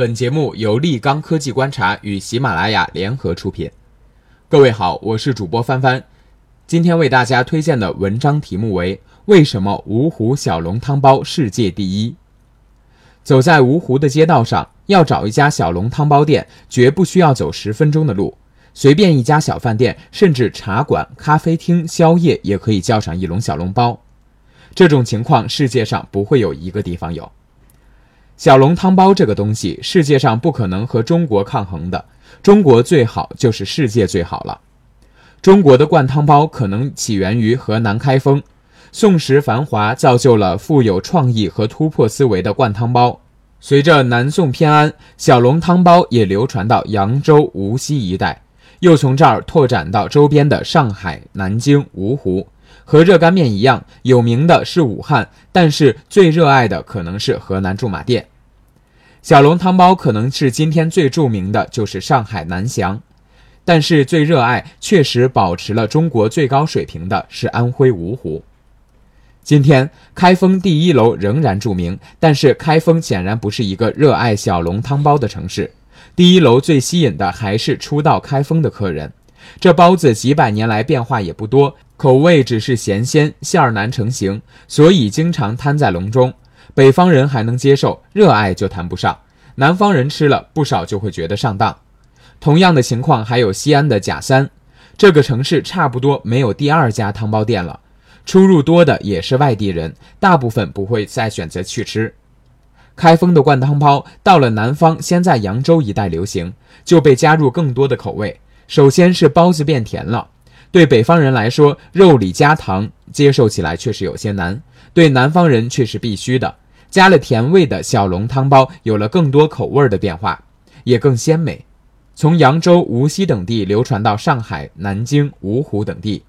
本节目由立刚科技观察与喜马拉雅联合出品。各位好，我是主播帆帆。今天为大家推荐的文章题目为《为什么芜湖小笼汤包世界第一》。走在芜湖的街道上，要找一家小笼汤包店，绝不需要走十分钟的路。随便一家小饭店，甚至茶馆、咖啡厅、宵夜，也可以叫上一笼小笼包。这种情况，世界上不会有一个地方有。小笼汤包这个东西，世界上不可能和中国抗衡的。中国最好就是世界最好了。中国的灌汤包可能起源于河南开封，宋时繁华造就了富有创意和突破思维的灌汤包。随着南宋偏安，小笼汤包也流传到扬州、无锡一带，又从这儿拓展到周边的上海、南京、芜湖。和热干面一样，有名的是武汉，但是最热爱的可能是河南驻马店。小笼汤包可能是今天最著名的，就是上海南翔，但是最热爱、确实保持了中国最高水平的是安徽芜湖。今天开封第一楼仍然著名，但是开封显然不是一个热爱小笼汤包的城市。第一楼最吸引的还是初到开封的客人。这包子几百年来变化也不多。口味只是咸鲜，馅儿难成型，所以经常摊在笼中。北方人还能接受，热爱就谈不上。南方人吃了不少就会觉得上当。同样的情况还有西安的贾三，这个城市差不多没有第二家汤包店了。出入多的也是外地人，大部分不会再选择去吃。开封的灌汤包到了南方，先在扬州一带流行，就被加入更多的口味。首先是包子变甜了。对北方人来说，肉里加糖，接受起来确实有些难；对南方人却是必须的。加了甜味的小笼汤包，有了更多口味的变化，也更鲜美。从扬州、无锡等地流传到上海、南京、芜湖等地。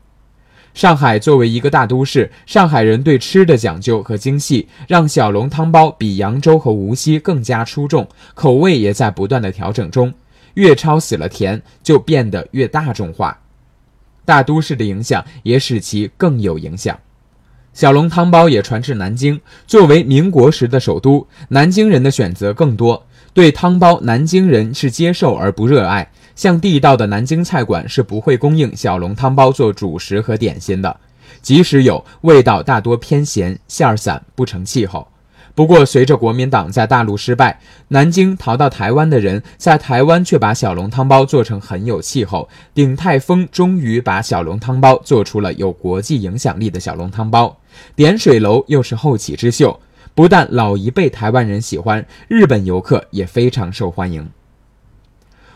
上海作为一个大都市，上海人对吃的讲究和精细，让小笼汤包比扬州和无锡更加出众，口味也在不断的调整中。越抄死了甜，就变得越大众化。大都市的影响也使其更有影响。小笼汤包也传至南京。作为民国时的首都，南京人的选择更多。对汤包，南京人是接受而不热爱。像地道的南京菜馆是不会供应小笼汤包做主食和点心的，即使有，味道大多偏咸，馅儿散，不成气候。不过，随着国民党在大陆失败，南京逃到台湾的人在台湾却把小笼汤包做成很有气候。鼎泰丰终于把小笼汤包做出了有国际影响力的小笼汤包。点水楼又是后起之秀，不但老一辈台湾人喜欢，日本游客也非常受欢迎。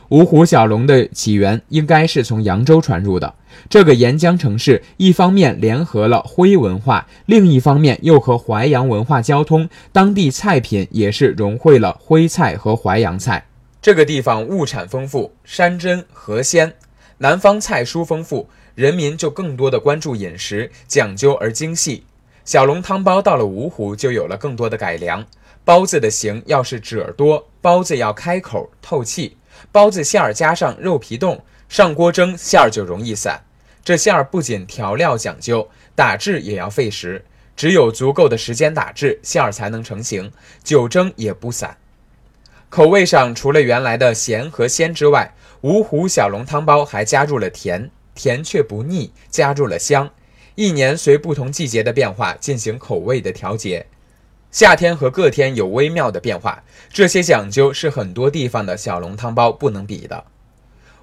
芜湖小笼的起源应该是从扬州传入的。这个沿江城市，一方面联合了徽文化，另一方面又和淮扬文化交通，当地菜品也是融汇了徽菜和淮扬菜。这个地方物产丰富，山珍河鲜，南方菜蔬丰富，人民就更多的关注饮食，讲究而精细。小笼汤包到了芜湖，就有了更多的改良。包子的形要是褶多，包子要开口透气，包子馅儿加上肉皮冻。上锅蒸馅儿就容易散，这馅儿不仅调料讲究，打制也要费时。只有足够的时间打制，馅儿才能成型，久蒸也不散。口味上，除了原来的咸和鲜之外，芜湖小笼汤包还加入了甜，甜却不腻，加入了香。一年随不同季节的变化进行口味的调节，夏天和各天有微妙的变化，这些讲究是很多地方的小笼汤包不能比的。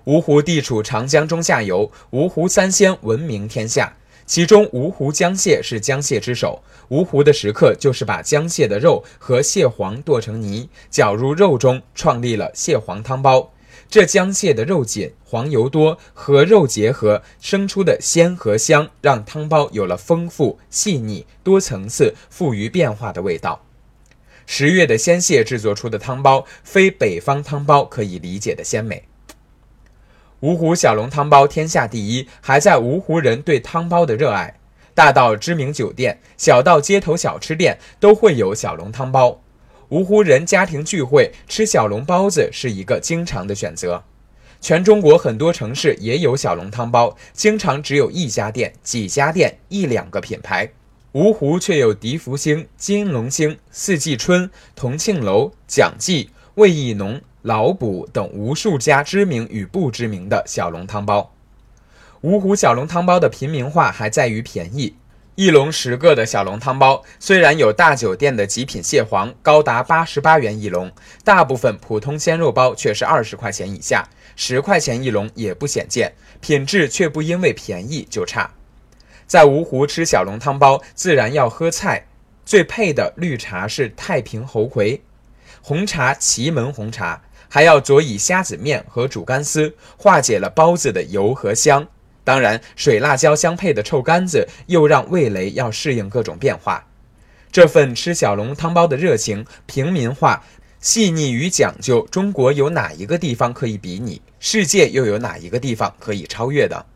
芜湖地处长江中下游，芜湖三鲜闻名天下，其中芜湖江蟹是江蟹之首。芜湖的食客就是把江蟹的肉和蟹黄剁成泥，搅入肉中，创立了蟹黄汤包。这江蟹的肉紧，黄油多，和肉结合生出的鲜和香，让汤包有了丰富、细腻、多层次、富于变化的味道。十月的鲜蟹制作出的汤包，非北方汤包可以理解的鲜美。芜湖小笼汤包天下第一，还在芜湖人对汤包的热爱。大到知名酒店，小到街头小吃店，都会有小笼汤包。芜湖人家庭聚会吃小笼包子是一个经常的选择。全中国很多城市也有小笼汤包，经常只有一家店、几家店、一两个品牌。芜湖却有迪福星、金龙星、四季春、同庆楼、蒋记、魏义农、老卜等无数家知名与不知名的小笼汤包。芜湖小笼汤包的平民化还在于便宜。一笼十个的小笼汤包，虽然有大酒店的极品蟹黄，高达八十八元一笼，大部分普通鲜肉包却是二十块钱以下，十块钱一笼也不鲜见，品质却不因为便宜就差。在芜湖吃小笼汤包，自然要喝菜，最配的绿茶是太平猴魁，红茶祁门红茶，还要佐以虾子面和煮干丝，化解了包子的油和香。当然，水辣椒相配的臭干子又让味蕾要适应各种变化。这份吃小笼汤包的热情、平民化、细腻与讲究，中国有哪一个地方可以比拟？世界又有哪一个地方可以超越的？